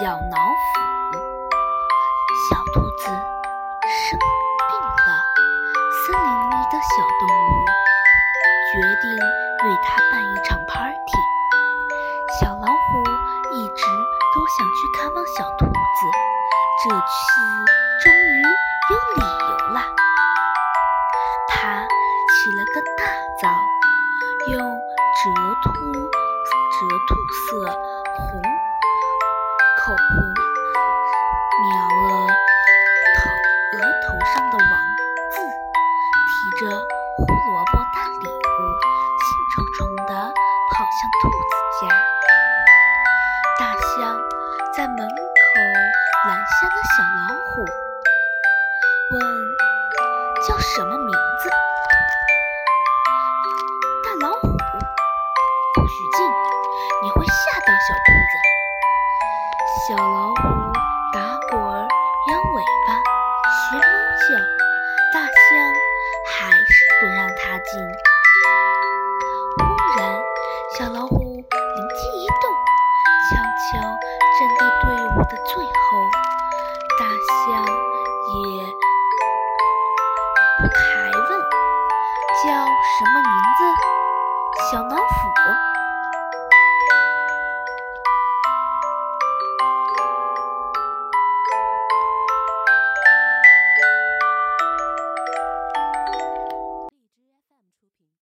小老虎。小兔子生病了，森林里的小动物决定为它办一场 party。小老虎一直都想去看望小兔子，这次终于有理由了。它起了个大早，用折兔折兔色红口红描了头额头上的王字，提着胡萝卜大礼物，兴冲冲地跑向兔子家。大象在门口拦下了小老虎，问：“叫什么名字？”大老虎，不许进，你会吓到小兔子。小老虎打滚，摇尾巴，学猫叫，大象还是不让它进。忽然，小老虎灵机一动，悄悄站到队伍的最后，大象也不抬问，叫什么名字？小老虎。